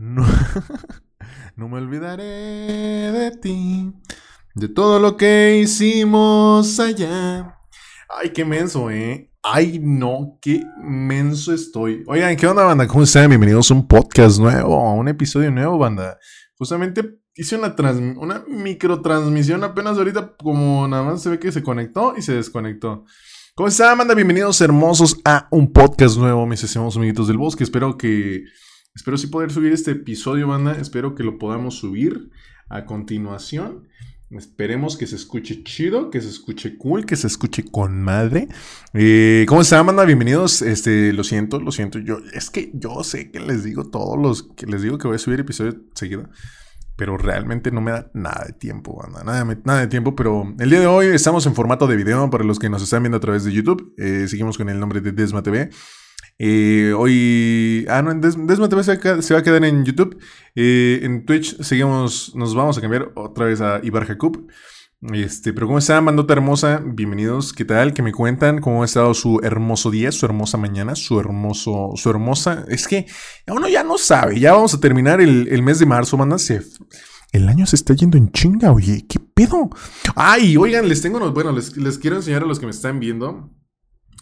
No, no me olvidaré de ti, de todo lo que hicimos allá. Ay, qué menso, ¿eh? Ay, no, qué menso estoy. Oigan, ¿qué onda, banda? ¿Cómo están? Bienvenidos a un podcast nuevo, a un episodio nuevo, banda. Justamente hice una, una microtransmisión apenas ahorita, como nada más se ve que se conectó y se desconectó. ¿Cómo están, banda? Bienvenidos hermosos a un podcast nuevo, mis estimados amiguitos del bosque. Espero que Espero sí poder subir este episodio, banda. Espero que lo podamos subir a continuación. Esperemos que se escuche chido, que se escuche cool, que se escuche con madre. Eh, ¿Cómo están, banda? Bienvenidos. Este, lo siento, lo siento. Yo, es que yo sé que les digo todos los que les digo que voy a subir episodio seguido. Pero realmente no me da nada de tiempo, banda. Nada, nada de tiempo. Pero el día de hoy estamos en formato de video para los que nos están viendo a través de YouTube. Eh, seguimos con el nombre de Desma TV. Eh, hoy. Ah, no, Des TV se, va a quedar en YouTube. Eh, en Twitch seguimos. Nos vamos a cambiar otra vez a Ibar Jacob. Este, pero ¿cómo está, Mandota hermosa? Bienvenidos, ¿qué tal? ¿Qué me cuentan? ¿Cómo ha estado su hermoso día, su hermosa mañana, su hermoso, su hermosa? Es que uno ya no sabe, ya vamos a terminar el, mes de marzo, manda. El año se está yendo en chinga, oye, ¿qué pedo? Ay, oigan, les tengo, bueno, les quiero enseñar a los que me están viendo.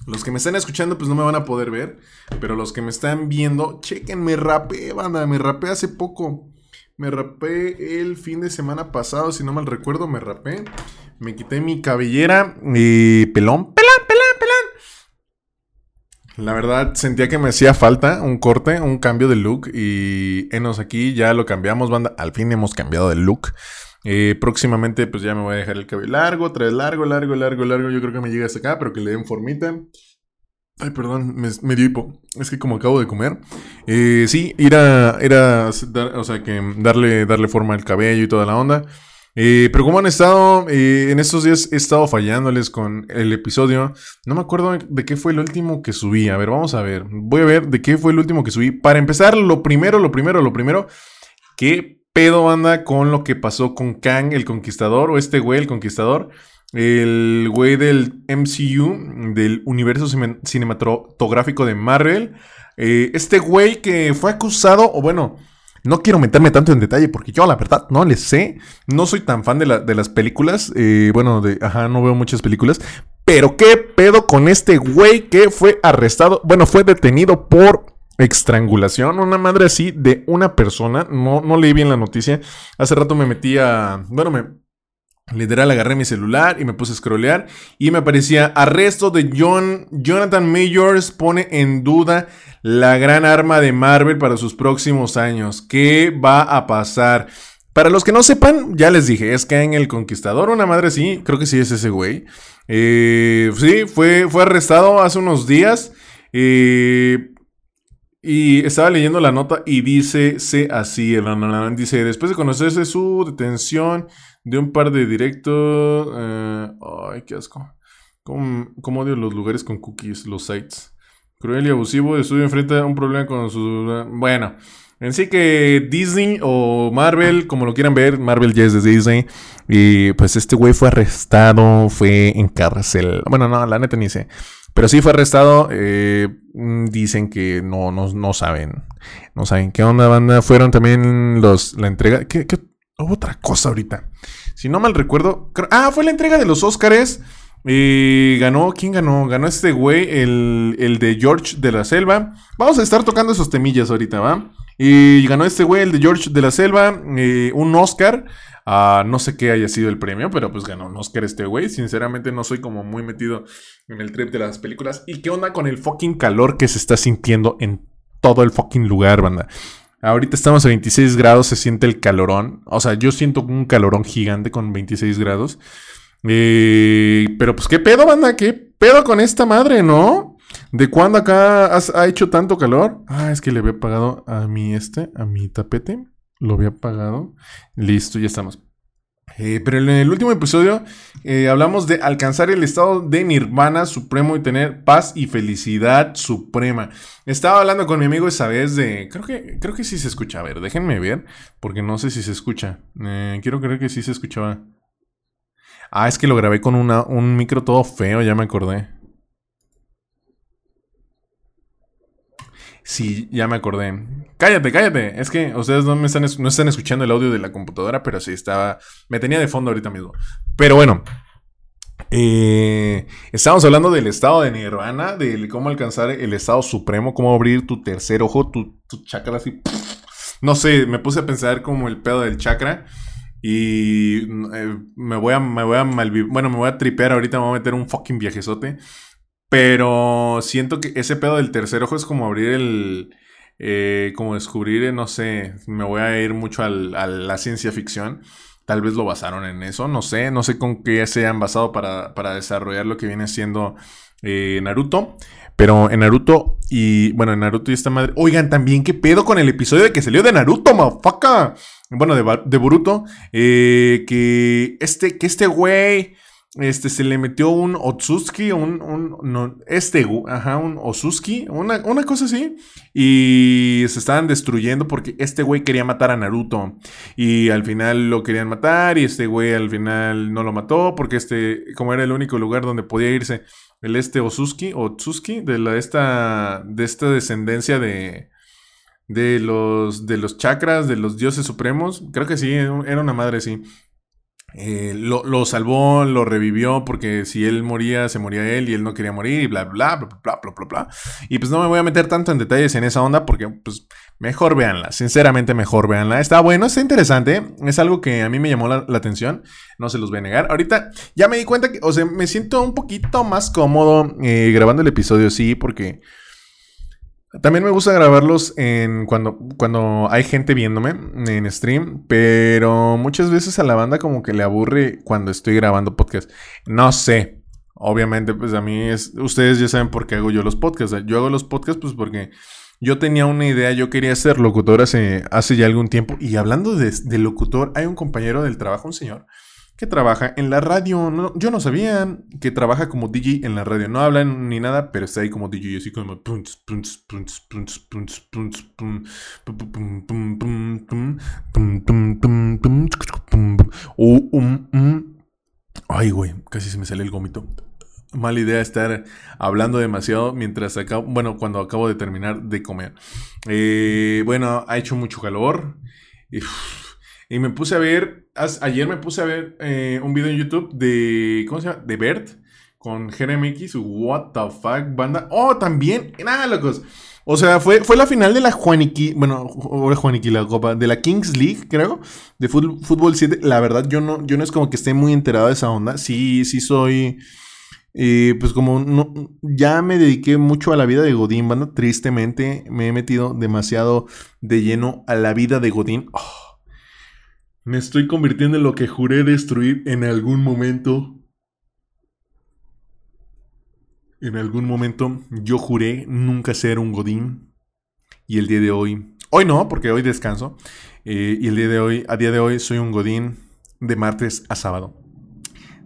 Los que me están escuchando, pues no me van a poder ver. Pero los que me están viendo, chequen, me rapé, banda. Me rapé hace poco. Me rapé el fin de semana pasado, si no mal recuerdo, me rapé. Me quité mi cabellera y pelón, pelón, pelón, pelón. La verdad, sentía que me hacía falta un corte, un cambio de look. Y enos aquí ya lo cambiamos, banda. Al fin hemos cambiado de look. Eh, próximamente, pues ya me voy a dejar el cabello largo, trae largo, largo, largo, largo. Yo creo que me llega hasta acá, pero que le den formita. Ay, perdón, me, dio hipo. Es que como acabo de comer. Eh, sí, ir a, o sea, que darle, darle forma al cabello y toda la onda. Eh, pero como han estado, en estos días he estado fallándoles con el episodio. No me acuerdo de qué fue el último que subí. A ver, vamos a ver. Voy a ver de qué fue el último que subí. Para empezar, lo primero, lo primero, lo primero. Que pedo anda con lo que pasó con Kang el Conquistador o este güey el Conquistador. El güey del MCU, del universo cinematográfico de Marvel. Eh, este güey que fue acusado, o bueno, no quiero meterme tanto en detalle porque yo la verdad no le sé. No soy tan fan de, las películas. Eh, bueno, de, ajá, no veo muchas películas. Pero qué pedo con este güey que fue arrestado, bueno, fue detenido por estrangulación, una madre así de una persona. No, no leí bien la noticia. Hace rato me metí a. Bueno, me. Literal agarré mi celular y me puse a scrollear y me aparecía arresto de John Jonathan Majors pone en duda la gran arma de Marvel para sus próximos años. ¿Qué va a pasar? Para los que no sepan, ya les dije, es que en El Conquistador, una madre así, creo que sí es ese güey. Eh, sí, fue, fue arrestado hace unos días. Eh, y estaba leyendo la nota y dice así, dice, después de conocerse su detención de un par de directos... Eh, ay, qué asco. ¿Cómo, odio los lugares con cookies, los sites? Cruel y abusivo, estudio enfrenta un problema con su... Bueno, en sí que Disney o Marvel, como lo quieran ver, Marvel ya es de Disney. Y pues este güey fue arrestado, fue en cárcel. Bueno, no, la neta ni sé. Pero sí fue arrestado. Eh, dicen que no, no, no, saben. No saben qué onda, banda. Fueron también los, la entrega. ¿Qué, Otra cosa ahorita. Si no mal recuerdo. Ah, fue la entrega de los Óscares. Y ganó, ¿quién ganó? Ganó este güey, el, el, de George de la Selva. Vamos a estar tocando esos temillas ahorita, ¿va? Y ganó este güey, el de George de la Selva, eh, un Oscar no sé qué haya sido el premio, pero pues ganó un Oscar este güey. Sinceramente no soy como muy metido en el trip de las películas. ¿Y qué onda con el fucking calor que se está sintiendo en todo el fucking lugar, banda? Ahorita estamos a 26 grados, se siente el calorón. O sea, yo siento un calorón gigante con 26 grados. Eh, pero pues qué pedo, banda, qué pedo con esta madre, ¿no? ¿De cuándo acá ha hecho tanto calor? Ah, es que le había pagado a mi este, a mi tapete. Lo había apagado. Listo, ya estamos. Eh, pero en el último episodio eh, hablamos de alcanzar el estado de nirvana supremo y tener paz y felicidad suprema. Estaba hablando con mi amigo esa vez de... Creo que, creo que sí se escucha. A ver, déjenme ver, porque no sé si se escucha. Eh, quiero creer que sí se escuchaba. Ah, es que lo grabé con una, un micro todo feo, ya me acordé. Sí, ya me acordé. Cállate, cállate. Es que ustedes no me están, no están escuchando el audio de la computadora, pero sí estaba. Me tenía de fondo ahorita mismo. Pero bueno. Eh, estamos hablando del estado de Nirvana, de cómo alcanzar el estado supremo, cómo abrir tu tercer ojo, tu, chakra así. No sé, me puse a pensar como el pedo del chakra. Y eh, me voy a, me voy a bueno, me voy a tripear ahorita, me voy a meter un fucking viajezote. Pero siento que ese pedo del tercer ojo es como abrir el, eh, como descubrir, eh, no sé, me voy a ir mucho a la ciencia ficción. Tal vez lo basaron en eso, no sé, no sé con qué se han basado para, para desarrollar lo que viene siendo Naruto. Pero en Naruto y, bueno, en Naruto y esta madre. Oigan, también, ¿qué pedo con el episodio de que salió de Naruto, mafaca? bueno, de, de Boruto, eh, que este, que este güey, este, se le metió un Otsuski, un, un no, este, ajá, un Osuski, una, una cosa así, y se estaban destruyendo porque este güey quería matar a Naruto, y al final lo querían matar, y este güey al final no lo mató, porque este, como era el único lugar donde podía irse, el este Osuski, Otsuski, de la, esta, de esta descendencia de, de los, de los chakras, de los dioses supremos. Creo que sí, era una madre, sí. Eh, lo, salvó, lo revivió, porque si él moría, se moría él y él no quería morir, y bla, bla, bla, bla, bla, bla, bla. Y pues no me voy a meter tanto en detalles en esa onda, porque pues mejor véanla, sinceramente mejor véanla. Está bueno, está interesante, es algo que a mí me llamó la, atención, no se los voy a negar. Ahorita ya me di cuenta que, o sea, me siento un poquito más cómodo eh, grabando el episodio, sí, porque... También me gusta grabarlos en cuando, cuando hay gente viéndome en stream, pero muchas veces a la banda como que le aburre cuando estoy grabando podcast. No sé. Obviamente, pues a mí es. Ustedes ya saben por qué hago yo los podcasts. Yo hago los podcasts, pues porque yo tenía una idea, yo quería ser locutor hace, hace ya algún tiempo. Y hablando de, de locutor, hay un compañero del trabajo, un señor, que trabaja en la radio. yo no sabía que trabaja como DJ en la radio. No hablan ni nada, pero está ahí como DJ, así como. Ay, güey, casi se me sale el gómito. Mala idea estar hablando demasiado mientras acabo, bueno, cuando acabo de terminar de comer. bueno, ha hecho mucho calor. Me puse a ver, ayer me puse a ver eh, un video en YouTube de, ¿cómo se llama? De Bert con GRMX, what the fuck, banda. Oh, también, nada, locos. O sea, fue, fue la final de la Juaniqui, bueno, Juaniqui la copa, de la Kings League, creo, de fútbol 7. La verdad, yo no, yo no es como que esté muy enterado de esa onda. Sí, sí soy, eh, pues como no, ya me dediqué mucho a la vida de Godín, banda. Tristemente, me he metido demasiado de lleno a la vida de Godín. Oh me estoy convirtiendo en lo que juré destruir en algún momento. En algún momento yo juré nunca ser un godín. Y el día de hoy... Hoy no, porque hoy descanso. Eh, y el día de hoy, a día de hoy, soy un godín de martes a sábado.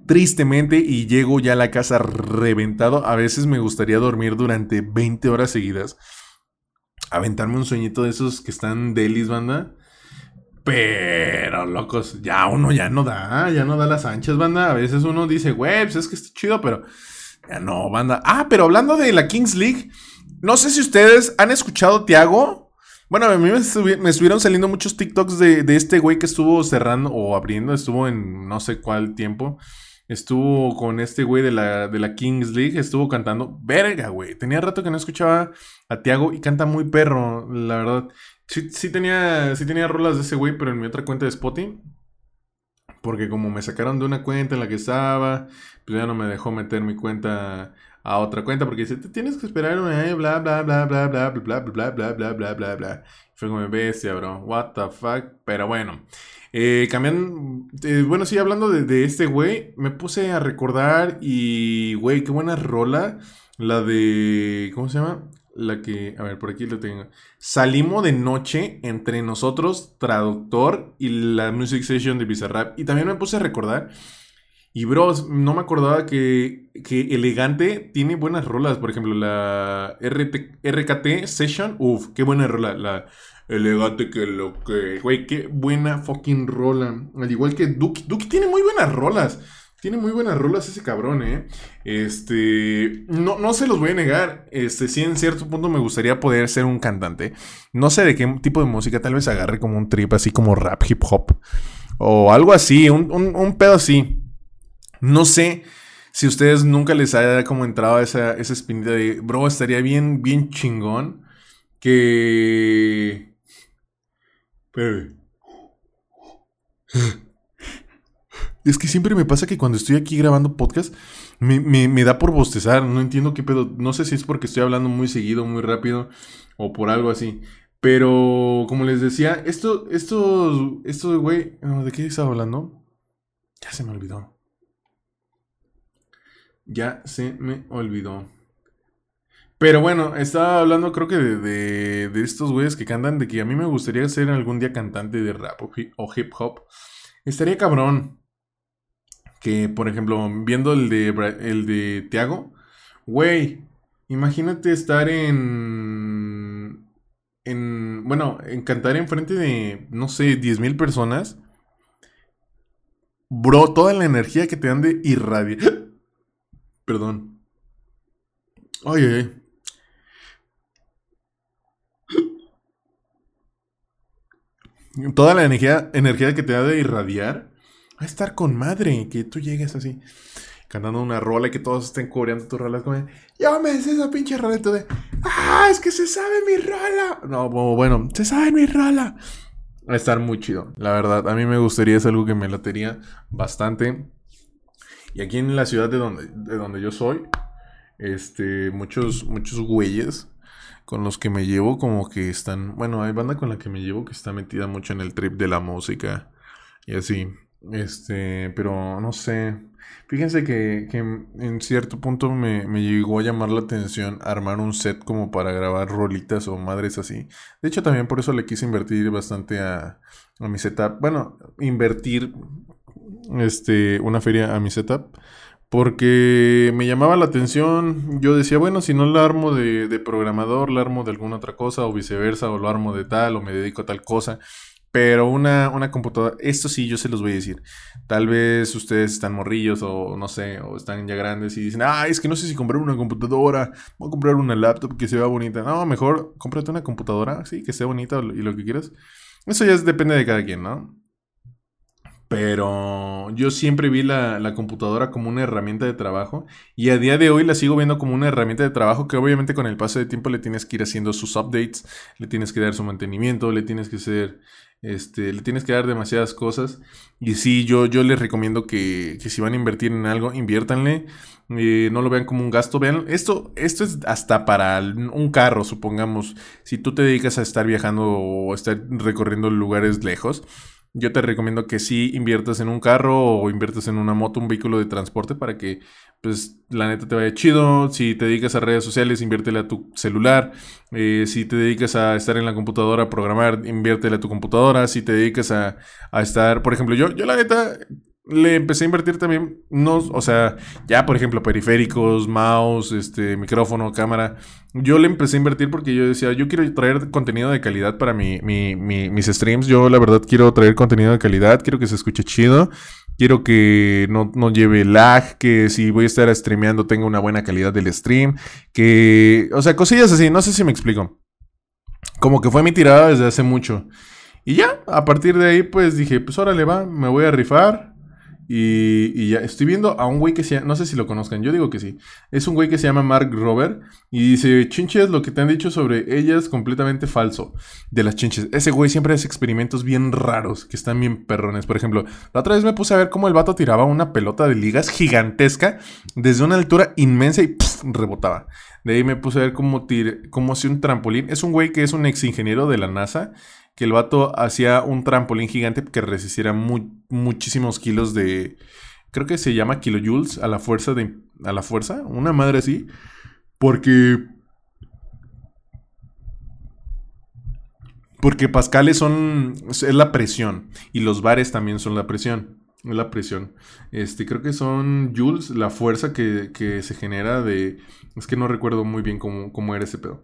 Tristemente, y llego ya a la casa reventado. A veces me gustaría dormir durante 20 horas seguidas. Aventarme un sueñito de esos que están delis, banda. Pero, locos, ya uno ya no da, ya no da las anchas, banda. A veces uno dice, güey, pues es que está chido, pero ya no, banda. Ah, pero hablando de la Kings League, no sé si ustedes han escuchado Tiago. Bueno, a mí me, estuvieron saliendo muchos TikToks de, de este güey que estuvo cerrando o abriendo, estuvo en no sé cuál tiempo. Estuvo con este güey de la, de la Kings League, estuvo cantando. Verga, güey. Tenía rato que no escuchaba a Tiago y canta muy perro, la verdad. Sí, tenía, sí tenía rolas de ese güey, pero en mi otra cuenta de Spotify. Porque como me sacaron de una cuenta en la que estaba, pues ya no me dejó meter mi cuenta a otra cuenta porque dice, te tienes que esperar una bla bla bla bla bla bla bla bla bla bla bla bla bla Fue como bestia, bro. What the fuck. Pero bueno. Eh, bueno, sí, hablando de, de este güey, me puse a recordar y, güey, qué buena rola. La de. ¿Cómo se llama? La que, a ver, por aquí lo tengo. Salimos de noche entre nosotros, traductor y la music session de Bizarrap. Y también me puse a recordar. Y bros, no me acordaba que, que Elegante tiene buenas rolas. Por ejemplo, la RKT Session. Uf, qué buena rola. La Elegante que lo que. Güey, qué buena fucking rola. Al igual que Duki. Duki tiene muy buenas rolas. Tiene muy buenas rolas ese cabrón, ¿eh? Este. No, no se los voy a negar. Este, sí, en cierto punto me gustaría poder ser un cantante. No sé de qué tipo de música. Tal vez agarre como un trip así como rap, hip hop. O algo así. Un, un, pedo así. No sé si ustedes nunca les haya como entrado esa, esa espinita de. Bro, estaría bien, bien chingón. Que. Pero. Es que siempre me pasa que cuando estoy aquí grabando podcast, me, da por bostezar. No entiendo qué pedo. No sé si es porque estoy hablando muy seguido, muy rápido, o por algo así. Pero, como les decía, esto, esto, esto, güey, ¿de qué estaba hablando? Ya se me olvidó. Ya se me olvidó. Pero bueno, estaba hablando creo que de, de, estos güeyes que cantan, de que a mí me gustaría ser algún día cantante de rap o hip hop. Estaría cabrón que, por ejemplo, viendo el de, el de Tiago, güey, imagínate estar en, en, bueno, en cantar enfrente de, no sé, 10.000 personas. Bro, toda la energía que te dan de irradiar. Perdón. Ay, ay, Toda la energía, energía que te da de irradiar a estar con madre que tú llegues así, cantando una rola y que todos estén coreando tu rola. Como, ya me esa pinche rola de, ah, es que se sabe mi rola. No, bueno, se sabe mi rola. Va a estar muy chido, la verdad. A mí me gustaría, es algo que me latería bastante. Y aquí en la ciudad de donde, de donde yo soy, este, muchos, muchos güeyes con los que me llevo como que están, bueno, hay banda con la que me llevo que está metida mucho en el trip de la música y así. Este, pero no sé. Fíjense que, en cierto punto me, llegó a llamar la atención armar un set como para grabar rolitas o madres así. De hecho, también por eso le quise invertir bastante a, a mi setup. Bueno, invertir este, una feria a mi setup. Porque me llamaba la atención. Yo decía, bueno, si no la armo de, de programador, la armo de alguna otra cosa, o viceversa, o lo armo de tal, o me dedico a tal cosa. Pero una, una computadora, esto sí yo se los voy a decir. Tal vez ustedes están morrillos o no sé, o están ya grandes y dicen, ah, es que no sé si comprar una computadora, voy a comprar una laptop que se vea bonita. No, mejor cómprate una computadora, sí, que sea bonita y lo que quieras. Eso ya depende de cada quien, ¿no? Pero yo siempre vi la, la, computadora como una herramienta de trabajo y a día de hoy la sigo viendo como una herramienta de trabajo que obviamente con el paso de tiempo le tienes que ir haciendo sus updates, le tienes que dar su mantenimiento, le tienes que hacer este, le tienes que dar demasiadas cosas. Y sí, yo, yo les recomiendo que, si van a invertir en algo, inviértanle. Eh, no lo vean como un gasto. Vean, esto, esto es hasta para un carro, supongamos. Si tú te dedicas a estar viajando o estar recorriendo lugares lejos, yo te recomiendo que sí inviertas en un carro o inviertas en una moto, un vehículo de transporte para que, pues, la neta te vaya chido. Si te dedicas a redes sociales, inviértele a tu celular. Eh, si te dedicas a estar en la computadora a programar, inviértele a tu computadora. Si te dedicas a, a estar, por ejemplo, yo, yo la neta le empecé a invertir también, no, o sea, ya por ejemplo, periféricos, mouse, este, micrófono, cámara. Yo le empecé a invertir porque yo decía, yo quiero traer contenido de calidad para mi, mis streams. Yo la verdad quiero traer contenido de calidad, quiero que se escuche chido. Quiero que no, no lleve lag, que si voy a estar streameando tenga una buena calidad del stream, que, o sea, cosillas así, no sé si me explico. Como que fue mi tirada desde hace mucho. Y ya, a partir de ahí, pues dije, pues órale va, me voy a rifar. Y, ya estoy viendo a un güey que se no sé si lo conozcan, yo digo que sí. Es un güey que se llama Mark Robert y dice, chinches, lo que te han dicho sobre ellas completamente falso. De las chinches. Ese güey siempre hace experimentos bien raros, que están bien perrones. Por ejemplo, la otra vez me puse a ver cómo el vato tiraba una pelota de ligas gigantesca desde una altura inmensa y rebotaba. De ahí me puse a ver cómo, tire, cómo hacía un trampolín. Es un güey que es un ex ingeniero de la NASA que el vato hacía un trampolín gigante que resistiera muchísimos kilos de. Creo que se llama kilojoules a la fuerza de. a la fuerza. Una madre así. Porque. Porque pascales son. es la presión. Y los bares también son la presión. Es la presión. Este, creo que son joules, la fuerza que, que se genera de. Es que no recuerdo muy bien cómo, cómo era ese pedo.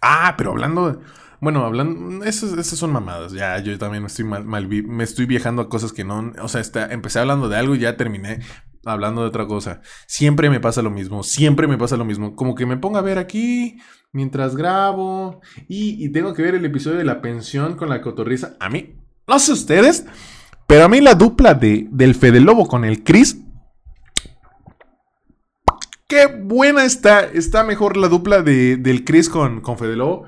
Ah, pero hablando de Bueno, hablando. Esas, son mamadas. Ya, yo también estoy mal, me estoy viajando a cosas que no. O sea, está, empecé hablando de algo y ya terminé hablando de otra cosa. Siempre me pasa lo mismo. Siempre me pasa lo mismo. Como que me pongo a ver aquí mientras grabo. Y, y tengo que ver el episodio de la pensión con la cotorriza. A mí, no sé ustedes. Pero a mí la dupla de, del Fede Lobo con el Chris. Qué buena está. Está mejor la dupla de, del Chris con, con Fede Lobo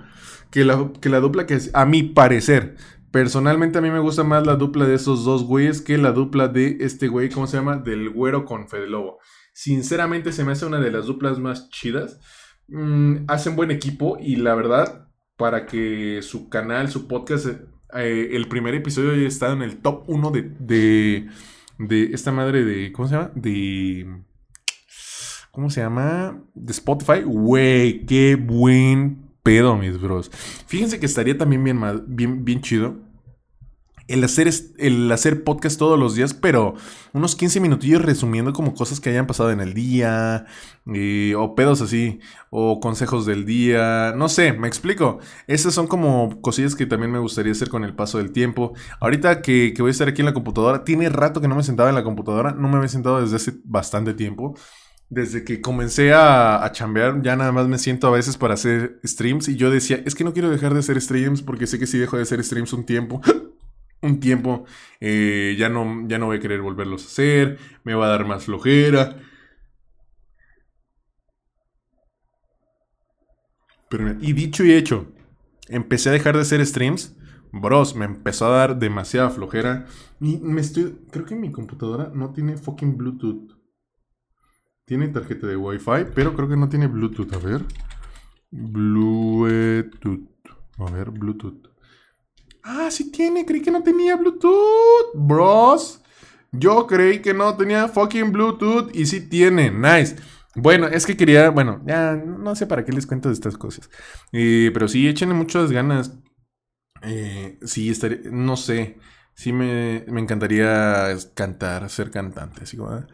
que la, que la dupla que a mi parecer. Personalmente a mí me gusta más la dupla de esos dos güeyes que la dupla de este güey, ¿cómo se llama? Del güero con Fede Lobo. Sinceramente se me hace una de las duplas más chidas. Mm, hacen buen equipo y la verdad, para que su canal, su podcast, eh, el primer episodio haya estado en el top 1 de, de, de esta madre de, ¿cómo se llama? De... ¿Cómo se llama? De Spotify. Güey, qué buen pedo, mis bros. Fíjense que estaría también bien, bien, bien chido el hacer, el hacer podcast todos los días, pero unos 15 minutillos resumiendo como cosas que hayan pasado en el día, eh, o pedos así, o consejos del día, no sé, me explico. Esas son como cosillas que también me gustaría hacer con el paso del tiempo. Ahorita que, que voy a estar aquí en la computadora, tiene rato que no me sentaba en la computadora, no me había sentado desde hace bastante tiempo. Desde que comencé a, a chambear, ya nada más me siento a veces para hacer streams y yo decía, es que no quiero dejar de hacer streams porque sé que si dejo de hacer streams un tiempo, un tiempo, eh, ya, no, ya no voy a querer volverlos a hacer, me va a dar más flojera. Pero y dicho y hecho, empecé a dejar de hacer streams. Bros, me empezó a dar demasiada flojera. Y me estoy. Creo que mi computadora no tiene fucking Bluetooth. Tiene tarjeta de Wi-Fi, pero creo que no tiene Bluetooth. A ver. Bluetooth. A ver, Bluetooth. Ah, sí tiene. Creí que no tenía Bluetooth. Bros. Yo creí que no tenía fucking Bluetooth y sí tiene. Nice. Bueno, es que quería, bueno, ya no sé para qué les cuento de estas cosas. Eh, pero sí, échenle muchas ganas. Eh, sí, estaría, no sé. Sí me, me encantaría cantar, ser cantante. Así la,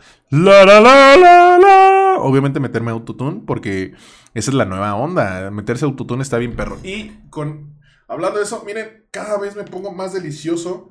la, la, la, la. Obviamente meterme autotune porque esa es la nueva onda. Meterse autotune está bien perro. Y con, hablando de eso, miren, cada vez me pongo más delicioso.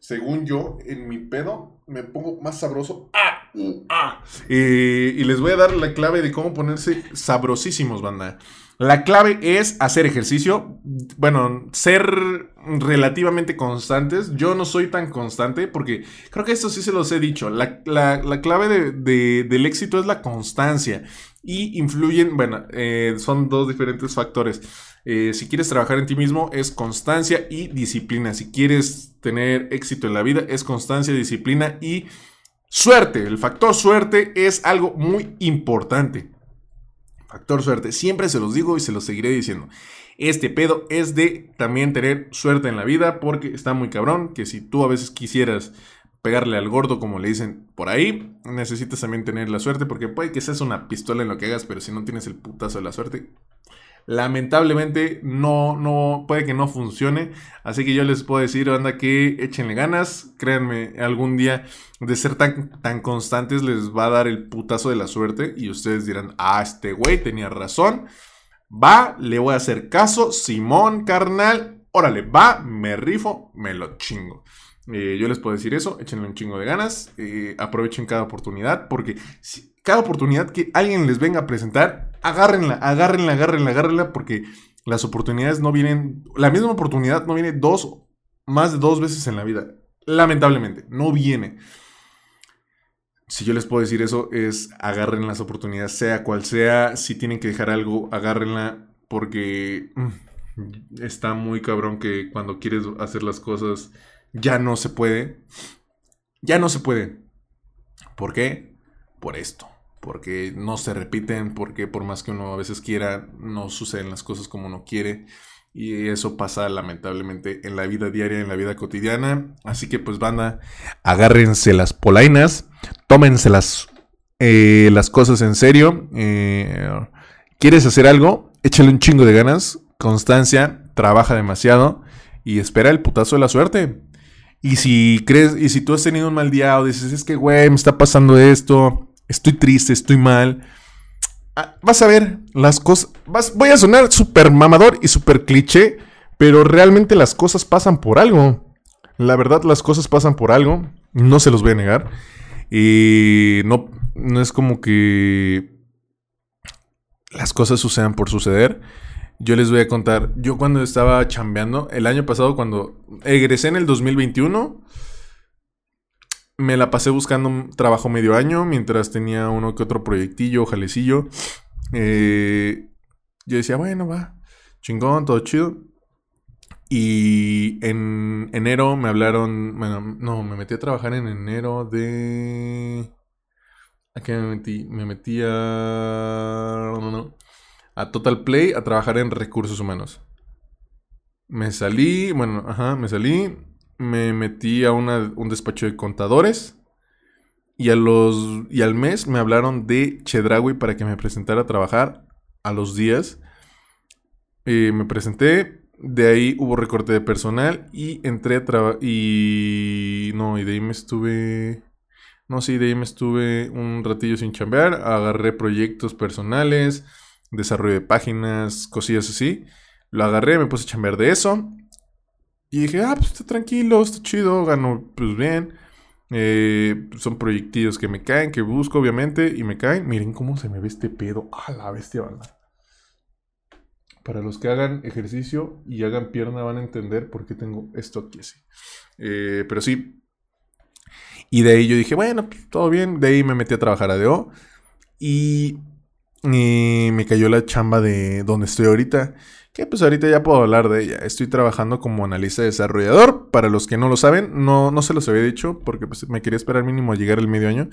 Según yo, en mi pedo, me pongo más sabroso. ¡Ah! ¡Ah! Y les voy a dar la clave de cómo ponerse sabrosísimos, banda. La clave es hacer ejercicio. Bueno, ser relativamente constantes. Yo no soy tan constante porque creo que esto sí se los he dicho. La, la- la clave de- de- del éxito es la constancia. Y influyen, bueno, eh, son dos diferentes factores. Eh, si quieres trabajar en ti mismo es constancia y disciplina. Si quieres tener éxito en la vida es constancia, disciplina y suerte. El factor suerte es algo muy importante. Factor suerte. Siempre se los digo y se los seguiré diciendo. Este pedo es de también tener suerte en la vida porque está muy cabrón que si tú a veces quisieras pegarle al gordo como le dicen por ahí, necesitas también tener la suerte porque puede que seas una pistola en lo que hagas, pero si no tienes el putazo de la suerte, lamentablemente no, no, puede que no funcione. Así que yo les puedo decir, anda, que échenle ganas. Créanme, algún día de ser tan, tan constantes les va a dar el putazo de la suerte. Y ustedes dirán, ah, este güey tenía razón. Va, le voy a hacer caso. Simón, carnal. Órale, va, me rifo, me lo chingo. Eh, yo les puedo decir eso, échenle un chingo de ganas, eh, aprovechen cada oportunidad, porque cada oportunidad que alguien les venga a presentar, agárrenla, agárrenla, agárrenla, agárrenla, porque las oportunidades no vienen, la misma oportunidad no viene dos, más de dos veces en la vida. Lamentablemente, no viene. Si yo les puedo decir eso, es agarren las oportunidades, sea cual sea. Si tienen que dejar algo, agárrenla, porque mm, está muy cabrón que cuando quieres hacer las cosas ya no se puede. Ya no se puede. ¿Por qué? Por esto. Porque no se repiten, porque por más que uno a veces quiera, no suceden las cosas como uno quiere. Y eso pasa lamentablemente en la vida diaria, en la vida cotidiana. Así que pues banda, agárrense las polainas, tómense las, eh, las cosas en serio. Eh, ¿Quieres hacer algo? Échale un chingo de ganas, constancia, trabaja demasiado y espera el putazo de la suerte. Y si crees, y si tú has tenido un mal día o dices, es que, güey, me está pasando esto, estoy triste, estoy mal, ah, vas a ver las cosas, vas, voy a sonar súper mamador y súper cliché, Pero realmente las cosas pasan por algo. La verdad, las cosas pasan por algo. No se los voy a negar. Y no, no es como que las cosas sucedan por suceder. Yo les voy a contar, yo cuando estaba chambeando, el año pasado cuando egresé en el 2021, me la pasé buscando un trabajo medio año mientras tenía uno que otro proyectillo, jalecillo. Eh, yo decía, bueno, va, chingón, todo chido. Y en enero me hablaron, bueno, no, me metí a trabajar en enero de... ¿A qué me metí? Me metí a... No, no, a Total Play a trabajar en recursos humanos. Me salí, bueno, ajá, me salí, me metí a un despacho de contadores y, a los, y al mes me hablaron de Chedraui para que me presentara a trabajar a los días. Eh, me presenté, de ahí hubo recorte de personal y entré a trabajar y no, y de ahí me estuve... No, sí, de ahí me estuve un ratillo sin chambear, agarré proyectos personales, desarrollo de páginas, cosillas así. Lo agarré, me puse a chambear de eso. Y dije, ah, pues está tranquilo, está chido, gano pues bien. Eh, son proyectillos que me caen, que busco obviamente, y me caen. Miren cómo se me ve este pedo. A la bestia, banda. Para los que hagan ejercicio y hagan pierna van a entender por qué tengo esto aquí así. Eh, pero sí. Y de ahí yo dije, bueno, pues, todo bien. De ahí me metí a trabajar a DO. Y, y me cayó la chamba de donde estoy ahorita que pues ahorita ya puedo hablar de ella. Estoy trabajando como analista desarrollador. Para los que no lo saben, no, no se los había dicho porque pues, me quería esperar mínimo llegar el medio año.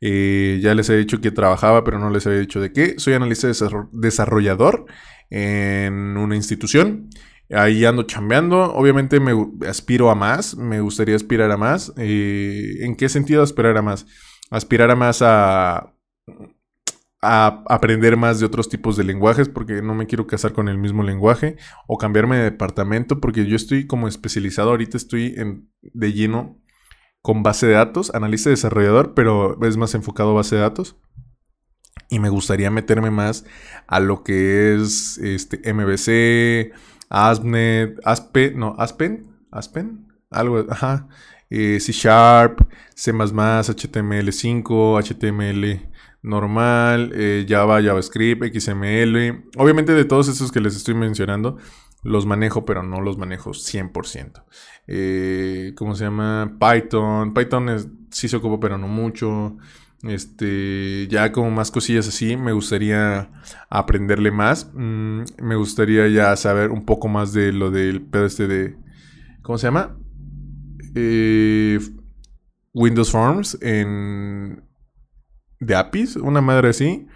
Eh, ya les he dicho que trabajaba, pero no les había dicho de qué. Soy analista desarrollador en una institución. Ahí ando chambeando. Obviamente me aspiro a más. Me gustaría aspirar a más. Eh, ¿En qué sentido aspirar a más? Aspirar a más a a aprender más de otros tipos de lenguajes porque no me quiero casar con el mismo lenguaje o cambiarme de departamento porque yo estoy como especializado ahorita estoy de lleno con base de datos, analista desarrollador, pero es más enfocado a base de datos. Y me gustaría meterme más a lo que es este MVC, ASP.NET, Aspen, no, Aspen, Aspen, algo, ajá, eh, C Sharp, C++, HTML5, HTML normal, eh, Java, JavaScript, XML. Obviamente de todos esos que les estoy mencionando, los manejo, pero no los manejo 100%. Eh, ¿Cómo se llama? Python. Python sí se ocupa, pero no mucho. Este, ya como más cosillas así, me gustaría aprenderle más. Mm, me gustaría ya saber un poco más de lo del pedo este de. ¿Cómo se llama? Eh, Windows Forms en, de APIs, una madre así.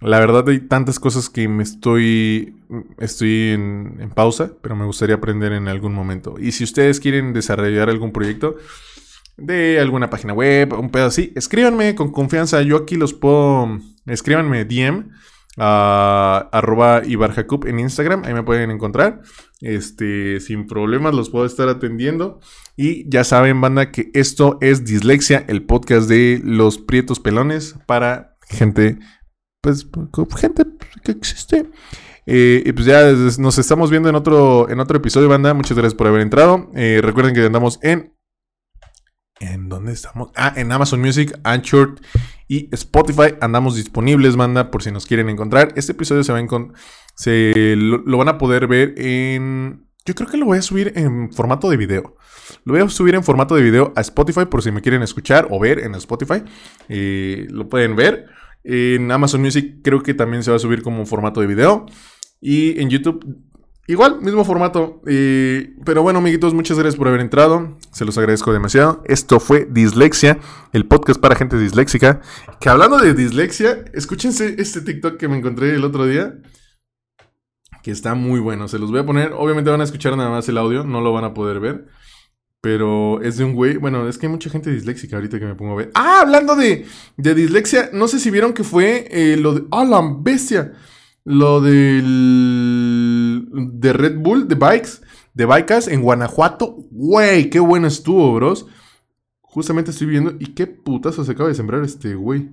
La verdad hay tantas cosas que me estoy, estoy en, pausa, pero me gustaría aprender en algún momento. Y si ustedes quieren desarrollar algún proyecto de alguna página web, un pedo así, escríbanme con confianza. Yo aquí los puedo, escríbanme DM a arroba Ibarjacup en Instagram, ahí me pueden encontrar. Este, sin problemas los puedo estar atendiendo. Y ya saben, banda, que esto es Dislexia, el podcast de los prietos pelones para gente, pues, gente que existe. Eh, y pues ya nos estamos viendo en otro, en otro episodio, banda. Muchas gracias por haber entrado. Eh, recuerden que andamos en ¿En dónde estamos? Ah, en Amazon Music, Anchor y Spotify. Andamos disponibles, manda, por si nos quieren encontrar. Este episodio se va a se lo, van a poder ver en. Yo creo que lo voy a subir en formato de video. Lo voy a subir en formato de video a Spotify por si me quieren escuchar o ver en Spotify. Eh, lo pueden ver. En Amazon Music creo que también se va a subir como formato de video. Y en YouTube Igual, mismo formato. pero bueno, amiguitos, muchas gracias por haber entrado. Se los agradezco demasiado. Esto fue Dislexia, el podcast para gente disléxica. Que hablando de dislexia, escúchense este TikTok que me encontré el otro día. Que está muy bueno. Se los voy a poner. Obviamente van a escuchar nada más el audio, no lo van a poder ver. Pero es de un güey. Bueno, es que hay mucha gente disléxica ahorita que me pongo a ver. Ah, hablando de, de dislexia, no sé si vieron que fue eh, lo de. ¡Ah, la bestia! Lo del. De Red Bull, de Bikes, de Bikes en Guanajuato. Güey, qué bueno estuvo, bros. Justamente estoy viendo. ¿Y qué putazo se acaba de sembrar este güey?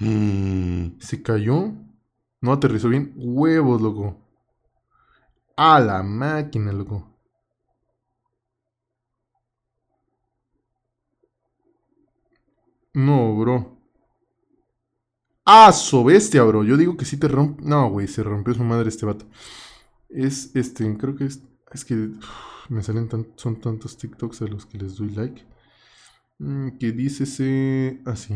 Mm. ¿Se cayó? No aterrizó bien. Huevos, loco. A la máquina, loco. No, bro. Ah, so bestia, bro. Yo digo que sí te rompe. No, güey, se rompió su madre este vato. Es este, creo que es. Es que me salen tan, son tantos TikToks a los que les doy like. Mm, que dice ese. Así.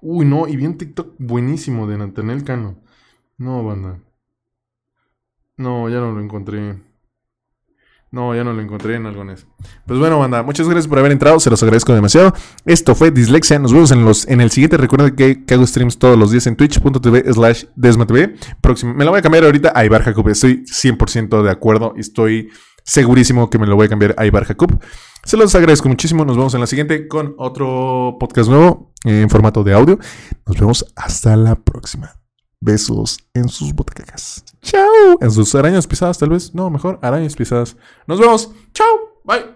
Uy, no, y bien TikTok buenísimo de Nathaniel Cano. No, banda. No, ya no lo encontré. No, ya no lo encontré en algones. Pues bueno, banda, muchas gracias por haber entrado, se los agradezco demasiado. Esto fue Dislexia, nos vemos en, los, en el siguiente. Recuerden que, hago streams todos los días en twitch.tv slash desmatv. Próximo, me la voy a cambiar ahorita a Ibar Jacob, estoy 100% de acuerdo, estoy segurísimo que me lo voy a cambiar a Ibar Jacob. Se los agradezco muchísimo, nos vemos en la siguiente con otro podcast nuevo en formato de audio. Nos vemos hasta la próxima. Besos en sus botacacas. Chao. En sus arañas pisadas, tal vez. No, mejor arañas pisadas. Nos vemos. Chao. Bye.